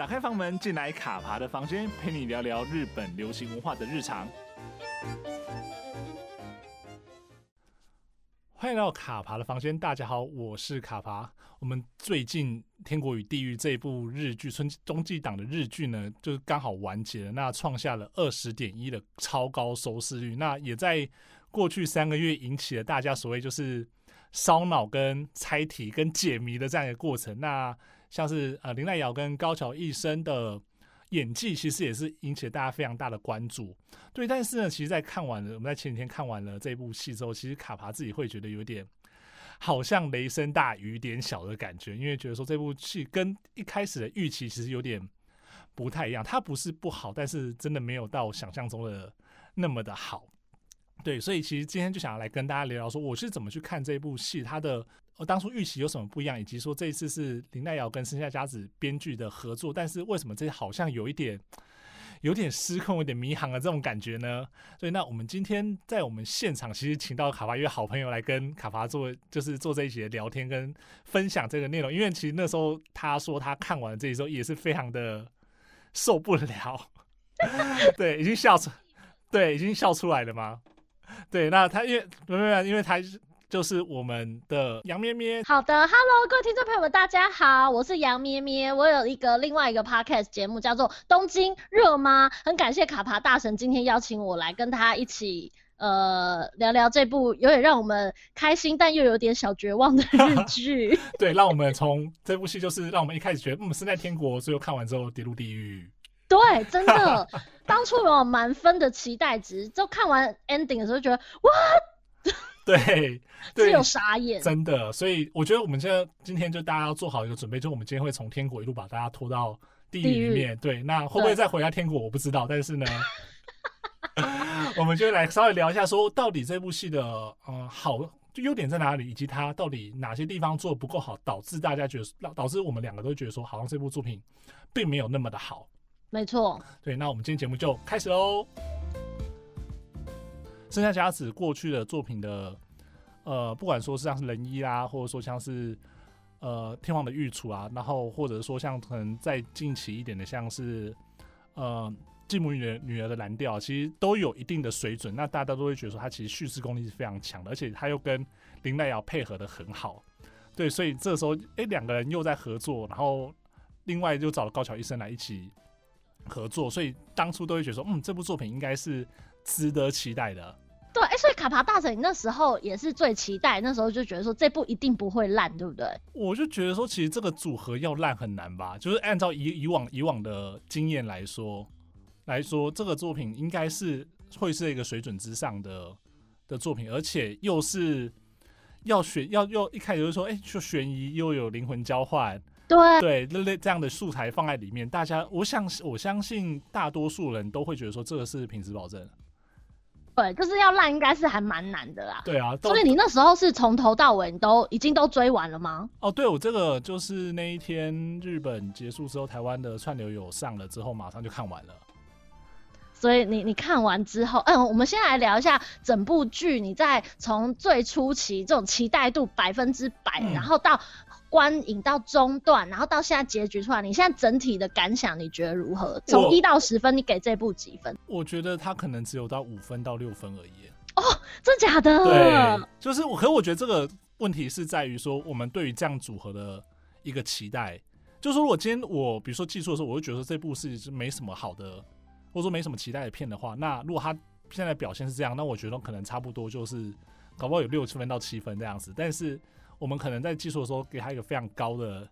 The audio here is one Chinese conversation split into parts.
打开房门，进来卡爬的房间，陪你聊聊日本流行文化的日常。欢迎来到卡爬的房间，大家好，我是卡爬。我们最近《天国与地狱》这部日剧，春冬季档的日剧呢，就是刚好完结了，那创下了二十点一的超高收视率，那也在过去三个月引起了大家所谓就是烧脑、跟猜题、跟解谜的这样一个过程。那像是呃綾濑遥跟高桥一生的。演技其实也是引起了大家非常大的关注，对。但是呢，其实，在看完了我们在前几天看完了这部戏之后，其实卡帕自己会觉得有点好像雷声大雨点小的感觉，因为觉得说这部戏跟一开始的预期其实有点不太一样。它不是不好，但是真的没有到想象中的那么的好。对，所以其实今天就想要来跟大家聊聊说，我是怎么去看这部戏，它的。我当初预期有什么不一样，以及说这一次是林黛瑶跟生下佳子编剧的合作，但是为什么这好像有一点有点失控、有点迷航的这种感觉呢？所以那我们今天在我们现场，其实请到卡巴一位好朋友来跟卡巴做，就是做这一集的聊天跟分享这个内容。因为其实那时候他说他看完这一周也是非常的受不了，对，已经笑出，对，已经笑出来了吗？对，那他因为没有没有，因为他。就是我们的杨咩咩。好的，Hello，各位听众朋友们，大家好，我是杨咩咩。我有一个另外一个 Podcast 节目，叫做《东京热吗》。很感谢卡帕大神今天邀请我来跟他一起呃聊聊这部有点让我们开心但又有点小绝望的日 剧。对，让我们从这部戏就是让我们一开始觉得嗯是在天国，最后看完之后跌入地狱。对，真的，当初有满分的期待值，就看完 ending 的时候觉得哇。对，对，只有傻眼，真的。所以我觉得我们现在今天就大家要做好一个准备，就我们今天会从天国一路把大家拖到地狱里面。对，那会不会再回到天国，我不知道。但是呢，我们就来稍微聊一下，说到底这部戏的嗯好就优点在哪里，以及它到底哪些地方做的不够好，导致大家觉得导致我们两个都觉得说，好像这部作品并没有那么的好。没错。对，那我们今天节目就开始喽。生下佳子过去的作品的，呃，不管说是像是仁医啊，或者说像是呃天皇的御厨啊，然后或者说像可能再近期一点的，像是呃继母女女儿的蓝调，其实都有一定的水准。那大家都会觉得说，他其实叙事功力是非常强的，而且他又跟林黛瑶配合的很好。对，所以这时候哎，两个人又在合作，然后另外就找了高桥医生来一起合作，所以当初都会觉得说，嗯，这部作品应该是。值得期待的，对，哎、欸，所以卡帕大神，你那时候也是最期待，那时候就觉得说这部一定不会烂，对不对？我就觉得说，其实这个组合要烂很难吧，就是按照以以往以往的经验来说，来说这个作品应该是会是一个水准之上的的作品，而且又是要选要又一开始就说，哎、欸，就悬疑又有灵魂交换。对对，那类这样的素材放在里面，大家我相我相信大多数人都会觉得说这个是品质保证。对，就是要烂，应该是还蛮难的啦。对啊，所以你那时候是从头到尾你都已经都追完了吗？哦，对，我这个就是那一天日本结束之后，台湾的串流有上了之后，马上就看完了。所以你你看完之后，嗯，我们先来聊一下整部剧。你在从最初期这种期待度百分之百，然后到观影到中段，然后到现在结局出来，你现在整体的感想你觉得如何？从一到十分，你给这部几分？我觉得他可能只有到五分到六分而已。哦，真假的？对，就是我。可是我觉得这个问题是在于说，我们对于这样组合的一个期待，就是说，如果今天我比如说记错的时候，我会觉得说这部是是没什么好的，或者说没什么期待的片的话，那如果他现在表现是这样，那我觉得可能差不多就是搞不好有六七分到七分这样子，但是。我们可能在技术的时候给他一个非常高的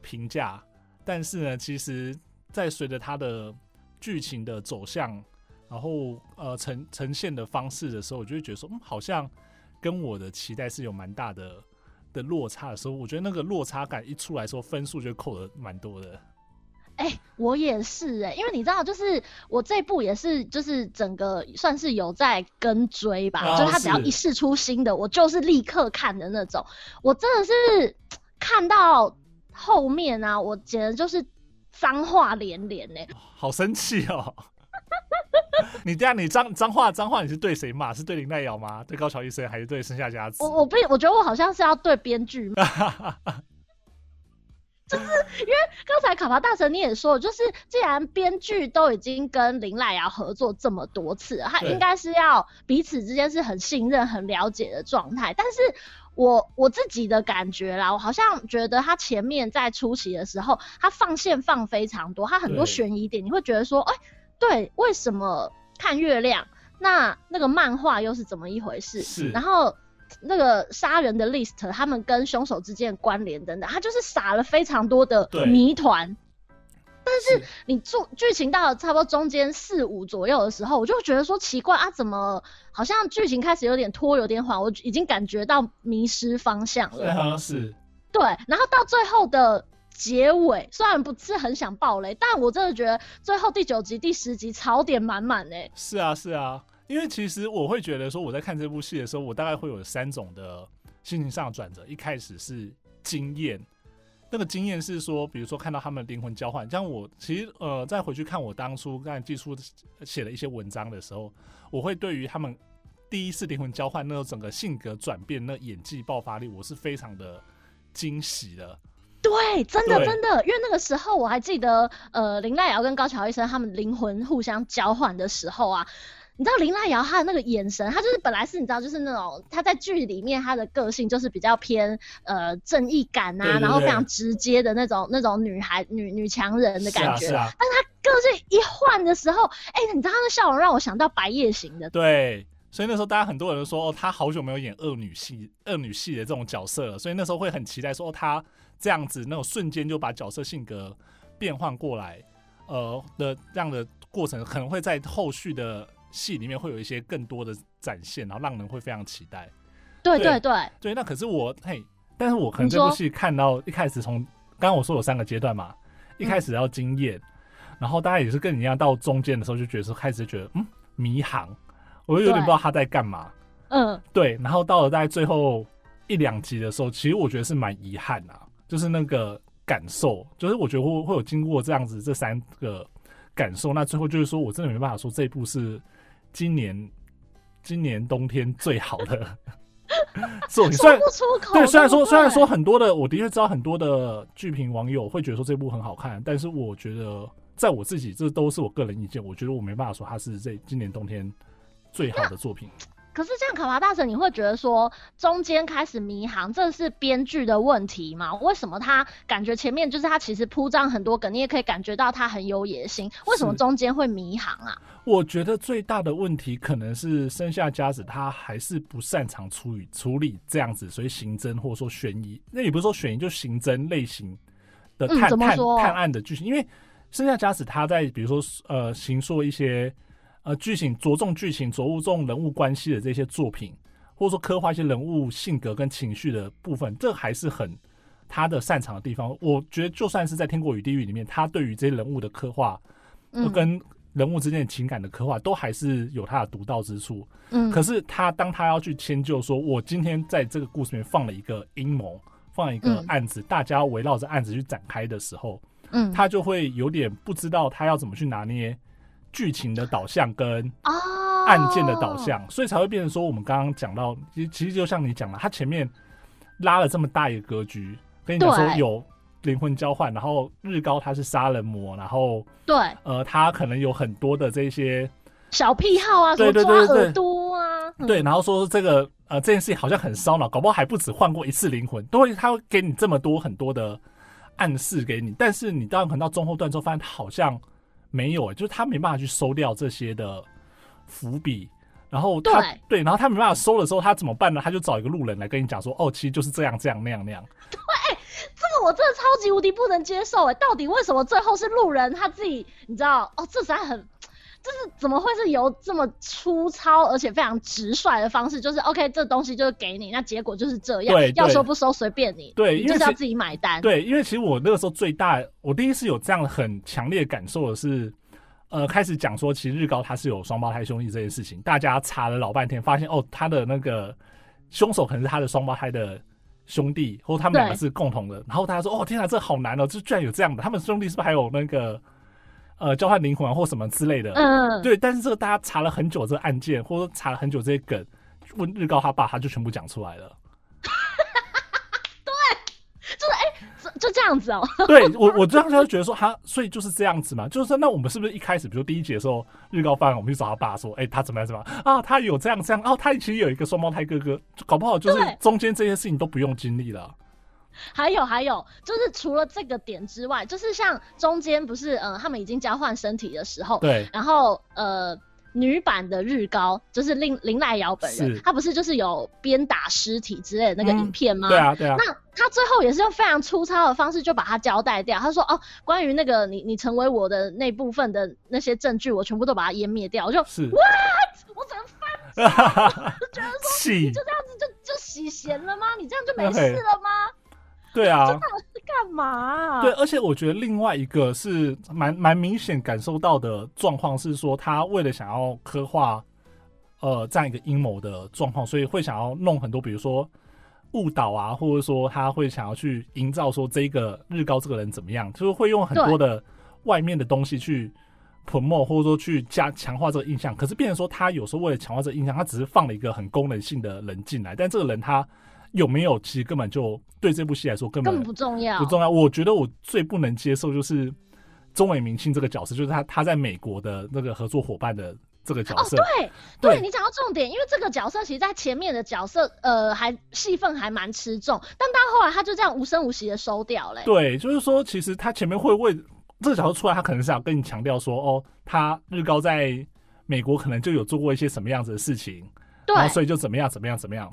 评价，但是呢，其实，在随着他的剧情的走向，然后呃呈呈现的方式的时候，我就会觉得说，嗯，好像跟我的期待是有蛮大的的落差的时候，我觉得那个落差感一出来说，分数就扣的蛮多的。哎、欸，我也是哎、欸，因为你知道，就是我这部也是，就是整个算是有在跟追吧，哦、就是他只要一试出新的，我就是立刻看的那种。我真的是看到后面啊，我简直就是脏话连连呢、欸，好生气哦！你这样，你脏脏话脏话，你是对谁骂？是对林黛瑶吗？对高桥医生，还是对生下家子？我我不，我觉得我好像是要对编剧。就是因为刚才卡帕大神你也说，就是既然编剧都已经跟林赖瑶合作这么多次了，他应该是要彼此之间是很信任、很了解的状态。但是我我自己的感觉啦，我好像觉得他前面在初期的时候，他放线放非常多，他很多悬疑点，你会觉得说，哎、欸，对，为什么看月亮？那那个漫画又是怎么一回事？是，然后。那个杀人的 list，他们跟凶手之间的关联等等，他就是撒了非常多的谜团。但是你做剧情到了差不多中间四五左右的时候，我就觉得说奇怪啊，怎么好像剧情开始有点拖，有点缓，我已经感觉到迷失方向了。对，好像是。对，然后到最后的结尾，虽然不是很想爆雷，但我真的觉得最后第九集、第十集槽点满满诶。是啊，是啊。因为其实我会觉得说，我在看这部戏的时候，我大概会有三种的心情上的转折。一开始是惊艳，那个惊艳是说，比如说看到他们灵魂交换，像我其实呃再回去看我当初在技术写的一些文章的时候，我会对于他们第一次灵魂交换那种整个性格转变、那演技爆发力，我是非常的惊喜的。对，真的真的，因为那个时候我还记得，呃，林赖瑶跟高桥医生他们灵魂互相交换的时候啊。你知道林赖瑶她的那个眼神，她就是本来是你知道，就是那种她在剧里面她的个性就是比较偏呃正义感啊，对对对，然后非常直接的那种那种女孩女女强人的感觉。是啊，是啊。但是她个性一换的时候，哎、欸，你知道她的笑容让我想到白夜行的。对，所以那时候大家很多人都说，哦，她好久没有演恶女戏恶女戏的这种角色了，所以那时候会很期待说，哦，她这样子那种瞬间就把角色性格变换过来，呃的这样的过程可能会在后续的。戏里面会有一些更多的展现，然后让人会非常期待。对对对对，对，那可是我嘿，但是我可能这部戏看到一开始从刚刚我说有三个阶段嘛，一开始要惊艳，嗯，然后大家也是跟你一样，到中间的时候就觉得说开始觉得嗯迷航，我就有点不知道他在干嘛。嗯，对，然后到了大概最后一两集的时候，其实我觉得是蛮遗憾啊，就是那个感受，就是我觉得会会有经过这样子这三个感受，那最后就是说我真的没办法说这一部是。今年，今年冬天最好的 作品，说不出口。对，虽然说虽然说很多的，我的确知道很多的剧评网友会觉得说这部很好看，但是我觉得在我自己，这都是我个人意见，我觉得我没办法说它是这今年冬天最好的作品。可是这样，卡帕大神，你会觉得说中间开始迷航，这是编剧的问题吗？为什么他感觉前面就是他其实铺张很多梗，你也可以感觉到他很有野心，为什么中间会迷航啊？我觉得最大的问题可能是生下家子，他还是不擅长处理处理这样子，所以刑侦或者说悬疑，那也不是说悬疑，就刑侦类型的探、嗯、探探案的剧情，因为生下家子他在比如说呃，行说一些。呃，剧情着重剧情，着重人物关系的这些作品，或者说刻画一些人物性格跟情绪的部分，这还是很他的擅长的地方。我觉得就算是在《天国与地狱》里面，他对于这些人物的刻画，跟人物之间的情感的刻画，都还是有他的独到之处。嗯，可是他当他要去迁就，说我今天在这个故事里面放了一个阴谋，放了一个案子，大家围绕着案子去展开的时候，嗯，他就会有点不知道他要怎么去拿捏。剧情的导向跟案件的导向，oh. 所以才会变成说，我们刚刚讲到，其实其实就像你讲了，他前面拉了这么大一个格局，跟你讲说有灵魂交换，然后日高他是杀人魔，然后对，呃，他可能有很多的这些小癖好啊，对对对对，耳朵啊，对，然后说这个呃这件事情好像很烧脑，搞不好还不止换过一次灵魂，都会他会给你这么多很多的暗示给你，但是你当然可能到中后段之后，发现他好像。没有、欸，就是他没办法去收掉这些的伏笔，然后他对，对，然后他没办法收的时候，他怎么办呢？他就找一个路人来跟你讲说，哦，其实就是这样，这样，那样，那样。对，这个我真的超级无敌不能接受哎、欸！到底为什么最后是路人他自己？你知道？哦，这实在很。就是怎么会是由这么粗糙而且非常直率的方式？就是 OK，这东西就是给你，那结果就是这样。对，要收不收随便你。对，你就是要自己买单。对，因为其实我那个时候最大，我第一次有这样很强烈感受的是，呃，开始讲说其实日高他是有双胞胎兄弟这件事情，大家查了老半天，发现哦，他的那个凶手可能是他的双胞胎的兄弟，或者他们两个是共同的。然后大家说哦，天哪，这好难哦，这居然有这样的，他们兄弟是不是还有那个？呃，交换灵魂或什么之类的，嗯，对，但是这个大家查了很久这个案件，或者说查了很久这些梗，问日高他爸，他就全部讲出来了。对，就是哎、欸，就这这样子哦。对我，我这样就觉得说，他所以就是这样子嘛，就是说，那我们是不是一开始，比如第一集的时候，日高饭，我们去找他爸说，哎、欸，他怎么样怎么样啊？他有这样这样，哦，他其实有一个双胞胎哥哥，搞不好就是中间这些事情都不用经历了。还有还有，就是除了这个点之外，就是像中间不是，呃，他们已经交换身体的时候，对，然后呃。女版的日高就是林林濑遥本人，她不是就是有鞭打尸体之类的那个影片吗？嗯、对啊，对啊。那他最后也是用非常粗糙的方式就把它交代掉。他说：“哦，关于那个你你成为我的那部分的那些证据，我全部都把它湮灭掉。”我就是哇，我整个翻，就觉得说你就这样子就就洗闲了吗？你这样就没事了吗？对啊，这到底是干嘛啊？对，而且我觉得另外一个是蛮蛮明显感受到的状况是说，他为了想要刻画呃这样一个阴谋的状况，所以会想要弄很多，比如说误导啊，或者说他会想要去营造说这个日高这个人怎么样，就是会用很多的外面的东西去 promote，或者说去加强化这个印象。可是变成说他有时候为了强化这个印象，他只是放了一个很功能性的人进来，但这个人他。有没有？其实根本就对这部戏来说根本，不重要，不重要。我觉得我最不能接受就是中尾明星这个角色，就是他他在美国的那个合作伙伴的这个角色。哦，对，对，对你讲到重点，因为这个角色其实，在前面的角色呃还戏份还蛮吃重，但到后来他就这样无声无息的收掉了。对，就是说，其实他前面会为这个角色出来，他可能是想跟你强调说，哦，他日高在美国可能就有做过一些什么样子的事情，对，然后所以就怎么样怎么样怎么样。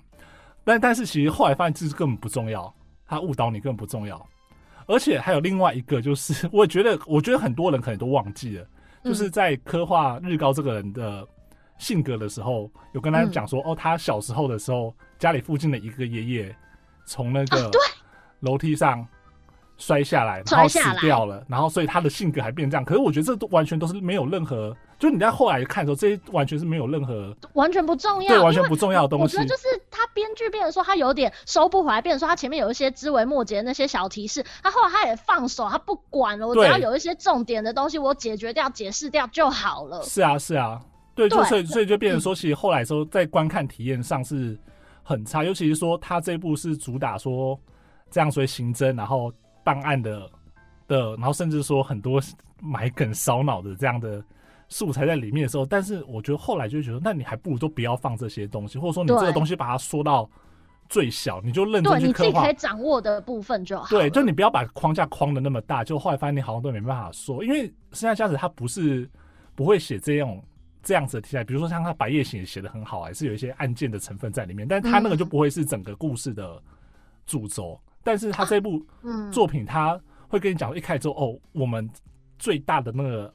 但但是其实后来发现这是根本不重要，他误导你根本不重要，而且还有另外一个就是，我觉得我觉得很多人可能都忘记了，就是在刻画日高这个人的性格的时候，有跟他讲说，哦，他小时候的时候，家里附近的一个爷爷从那个楼梯上。摔下来，然后死掉了，然后所以他的性格还变这样。可是我觉得这都完全都是没有任何，就你在后来看的时候，这些完全是没有任何，完全不重要，对，完全不重要的东西。我觉得就是他编剧变成说他有点收不回来，变成说他前面有一些枝微末节那些小提示，他后来他也放手，他不管了，我只要有一些重点的东西我解决掉、解释掉就好了。是啊，是啊，对，就所以所以就变成说，其实后来说在观看体验上是很差，尤其是说他这部是主打说这样，所以刑侦，然后办案的。的，然后甚至说很多埋梗烧脑的这样的素材在里面的时候，但是我觉得后来就觉得，那你还不如都不要放这些东西，或者说你这个东西把它缩到最小，你就认真去刻画，对，你自己可以掌握的部分就好。对，就你不要把框架框的那么大，就后来发现你好像都没办法说，因为生下佳子他不是不会写这样这样子的题材，比如说像他白夜行也写的很好，还是有一些案件的成分在里面，但他那个就不会是整个故事的主轴，嗯、但是他这部作品他。嗯会跟你讲，一开始之后哦，我们最大的那个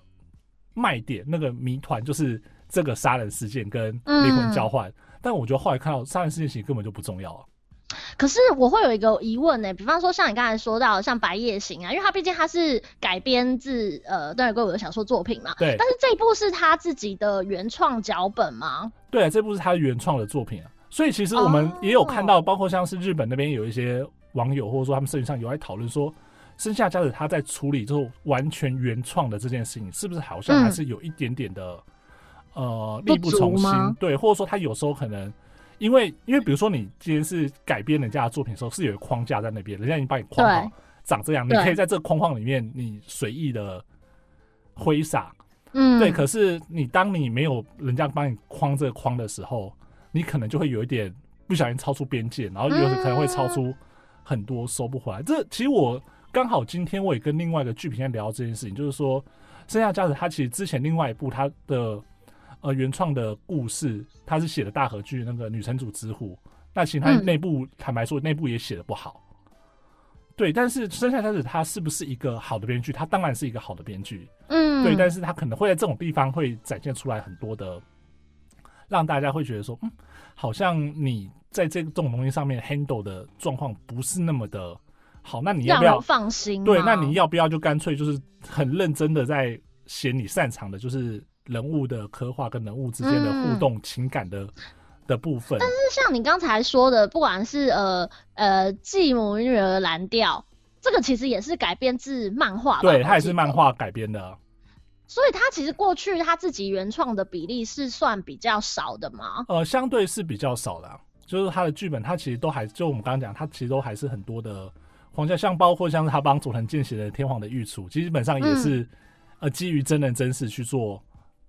卖点，那个谜团就是这个杀人事件跟灵魂交换。嗯、但我觉得后来看到杀人事件其实根本就不重要啊。可是我会有一个疑问呢、欸，比方说像你刚才说到像《白夜行》啊，因为它毕竟它是改编自呃东野圭吾的小说作品嘛。对。但是这一部是他自己的原创脚本吗？对，这部是他原创的作品啊。所以其实我们也有看到，包括像是日本那边有一些网友或者说他们社群上有在讨论说。生下家子他在处理之后完全原创的这件事情，是不是好像还是有一点点的、嗯、呃力不从心？对，或者说他有时候可能因为因为比如说你今天是改编人家的作品的时候，是有一个框架在那边，人家已经帮你框好长这样，你可以在这个框框里面你随意的挥洒，嗯，对。可是你当你没有人家帮你框这个框的时候，你可能就会有一点不小心超出边界，然后有可能会超出很多收不回来。这其实我。刚好今天我也跟另外一个剧评在聊这件事情，就是说，生下家子他其实之前另外一部他的呃原创的故事，他是写的大和剧那个女城主之虎，那其实他内部、嗯、坦白说内部也写的不好，对，但是生下家子他是不是一个好的编剧？他当然是一个好的编剧，嗯，对，但是他可能会在这种地方会展现出来很多的，让大家会觉得说，嗯，好像你在这个这种东西上面 handle 的状况不是那么的。好，那你要不要放心？对，那你要不要就干脆就是很认真的在写你擅长的，就是人物的刻画跟人物之间的互动、情感的的部分。但是像你刚才说的，不管是呃呃继母与女儿蓝调，这个其实也是改编自漫画，对，它也是漫画改编的。所以它其实过去他自己原创的比例是算比较少的吗？呃，相对是比较少的，就是他的剧本，他其实都还就我们刚刚讲，他其实都还是很多的。皇家像包括像是他帮佐藤健写的《天皇的御厨》，基本上也是、嗯、呃基于真人真事去做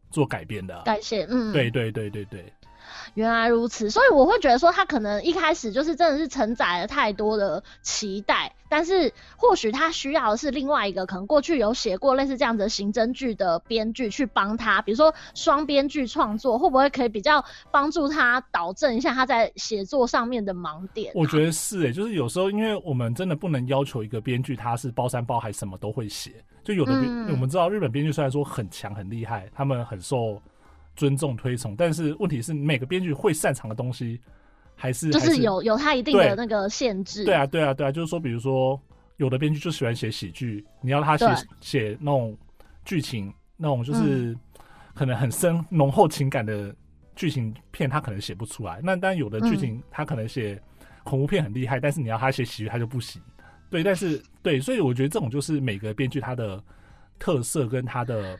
做改编的改写。嗯，对对对对对。原来如此，所以我会觉得说他可能一开始就是真的是承载了太多的期待，但是或许他需要的是另外一个可能过去有写过类似这样子的刑侦剧的编剧去帮他，比如说双编剧创作，会不会可以比较帮助他导正一下他在写作上面的盲点啊？我觉得是诶、欸，就是有时候因为我们真的不能要求一个编剧他是包山包海什么都会写，就有的编、嗯、我们知道日本编剧虽然说很强很厉害，他们很受。尊重推崇，但是问题是每个编剧会擅长的东西还是就是有有他一定的那个限制。对啊，对啊，对啊，就是说，比如说有的编剧就喜欢写喜剧，你要他写写那种剧情，那种就是可能很深浓厚情感的剧情片，他可能写不出来。那但有的剧情他可能写恐怖片很厉害，但是你要他写喜剧他就不行。对，但是对，所以我觉得这种就是每个编剧他的特色跟他的。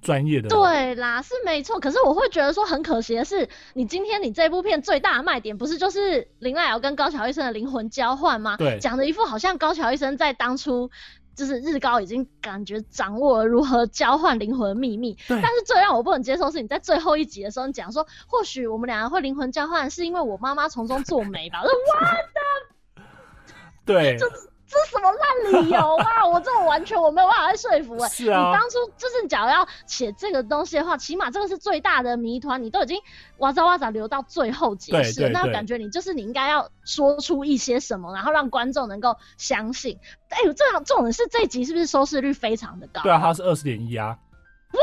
专业的对啦，是没错。可是我会觉得说很可惜的是，你今天你这部片最大的卖点不是就是林奈瑶跟高桥医生的灵魂交换吗？对，讲的一副好像高桥医生在当初就是日高已经感觉掌握了如何交换灵魂的秘密。但是最让我不能接受是你在最后一集的时候你讲说，或许我们两个会灵魂交换，是因为我妈妈从中作媒吧？我说 What the？对。就是什么烂理由 啊！我这种完全我没有办法说服哎、欸。是啊。你当初就是假如要写这个东西的话，起码这个是最大的谜团，你都已经哇咋哇咋留到最后解释，那感觉你就是你应该要说出一些什么，然后让观众能够相信。哎呦，这样这种是这一集是不是收视率非常的高？对啊，它是二十点一啊。哇！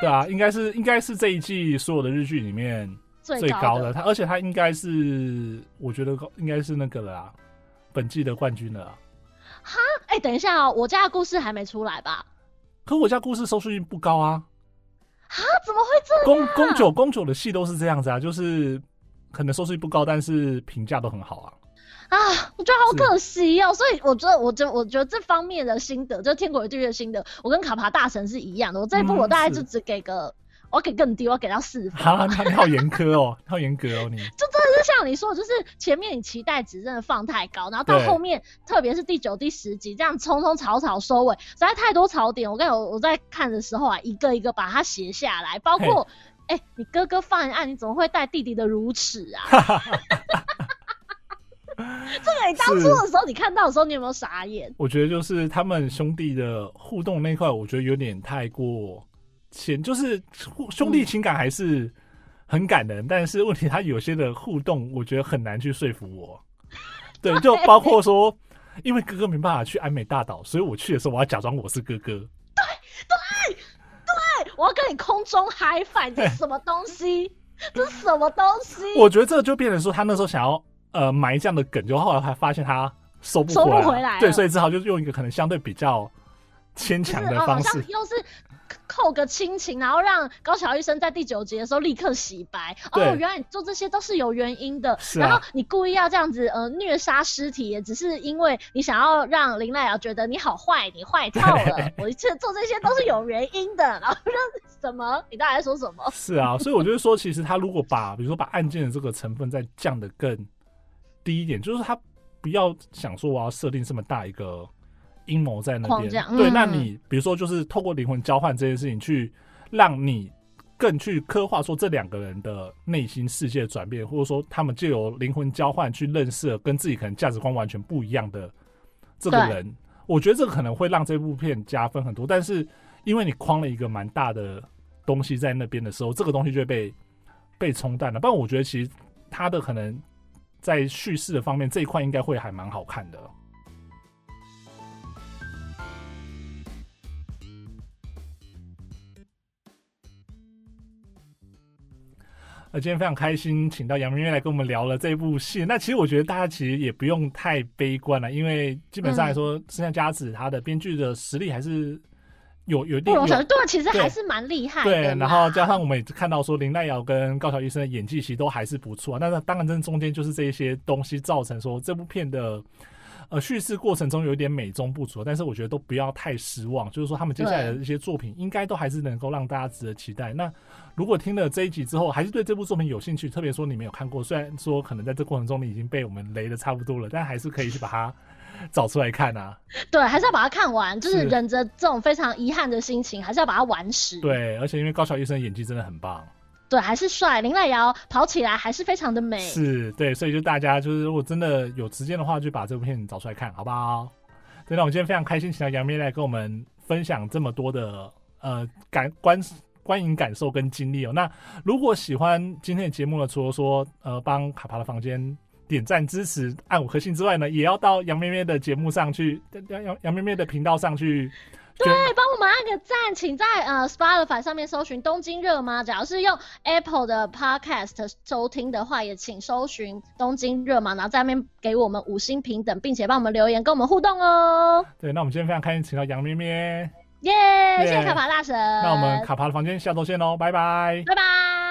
对啊，应该是应该是这一季所有的日剧里面最高的。它而且它应该是我觉得应该是那个了啊，本季的冠军了。哈，哎、欸，等一下哦，我家的故事还没出来吧？可我家故事收视率不高啊！哈，怎么会这样？宫宫九宫九的戏都是这样子啊，就是可能收视率不高，但是评价都很好啊。啊，我觉得好可惜哦。所以我觉得，我觉我觉得这方面的心得，就《天国与地狱》的心得，我跟卡帕大神是一样的。我这一部我大概就只给个。嗯我给更低，我给到四分。好，那你好严苛哦，好严格哦，你。就真的是像你说的，就是前面你期待值真的放太高，然后到后面，特别是第九、第十集这样匆匆草草收尾，实在太多槽点。我跟你我我在看的时候啊，一个一个把它写下来，包括 哎、欸，你哥哥犯案，你怎么会带弟弟的乳齿啊？这个你当初的时候，你看到的时候，你有没有傻眼？我觉得就是他们兄弟的互动那块，我觉得有点太过。前就是兄弟情感还是很感人，嗯、但是问题他有些的互动，我觉得很难去说服我。对，就包括说，因为哥哥没办法去安美大岛，所以我去的时候，我要假装我是哥哥。对对对，我要跟你空中嗨翻，这是什么东西？这是什么东西？我觉得这就变成说，他那时候想要呃埋这样的梗，就后来还发现他收不回来，收不回来。对，所以只好就用一个可能相对比较牵强的方式，又是。扣个亲情，然后让高桥医生在第九集的时候立刻洗白。哦，原来你做这些都是有原因的。啊。然后你故意要这样子呃虐杀尸体，也只是因为你想要让林奈瑶觉得你好坏，你坏透了。我一切做这些都是有原因的。然后让什么？你到底在说什么？是啊，所以我就说，其实他如果把比如说把案件的这个成分再降得更低一点，就是他不要想说我要设定这么大一个。阴谋在那边，嗯、对，那你比如说，就是透过灵魂交换这件事情，去让你更去刻画说这两个人的内心世界转变，或者说他们就由灵魂交换去认识了跟自己可能价值观完全不一样的这个人，我觉得这个可能会让这部片加分很多。但是因为你框了一个蛮大的东西在那边的时候，这个东西就会被被冲淡了。不然我觉得其实他的可能在叙事的方面这一块应该会还蛮好看的。今天非常开心，请到杨明月来跟我们聊了这部戏。那其实我觉得大家其实也不用太悲观了，因为基本上来说，森下佳子他的编剧的实力还是有有一定。对，其实还是蛮厉害的。对，然后加上我们也看到说林黛瑶跟高桥医生的演技其实都还是不错。但是当然，这中间就是这一些东西造成说这部片的。呃，叙事过程中有一点美中不足，但是我觉得都不要太失望。就是说，他们接下来的一些作品，应该都还是能够让大家值得期待。那如果听了这一集之后，还是对这部作品有兴趣，特别说你没有看过，虽然说可能在这过程中你已经被我们雷的差不多了，但还是可以去把它 找出来看啊。对，还是要把它看完，就是忍着这种非常遗憾的心情，还是要把它完实。对，而且因为高桥医生演技真的很棒。对，还是帅，林濑遥跑起来还是非常的美。是，对，所以就大家就是如果真的有时间的话，就把这部片找出来看，好不好？对，那我们今天非常开心，请到杨咩来跟我们分享这么多的呃感观观影感受跟经历哦。那如果喜欢今天的节目呢，除了说呃帮卡帕的房间点赞支持按五颗星之外呢，也要到杨咩咩的节目上去，杨杨杨咩咩的频道上去。对，帮我们按个赞，请在呃 Spotify 上面搜寻《东京热吗》。假如是用 Apple 的 Podcast 收听的话，也请搜寻《东京热吗》，然后在那边给我们五星平等，并且帮我们留言，跟我们互动哦。对，那我们今天非常开心，请到杨咩咩，耶，谢谢卡帕大神。那我们卡帕的房间下周见喽，拜拜，拜拜。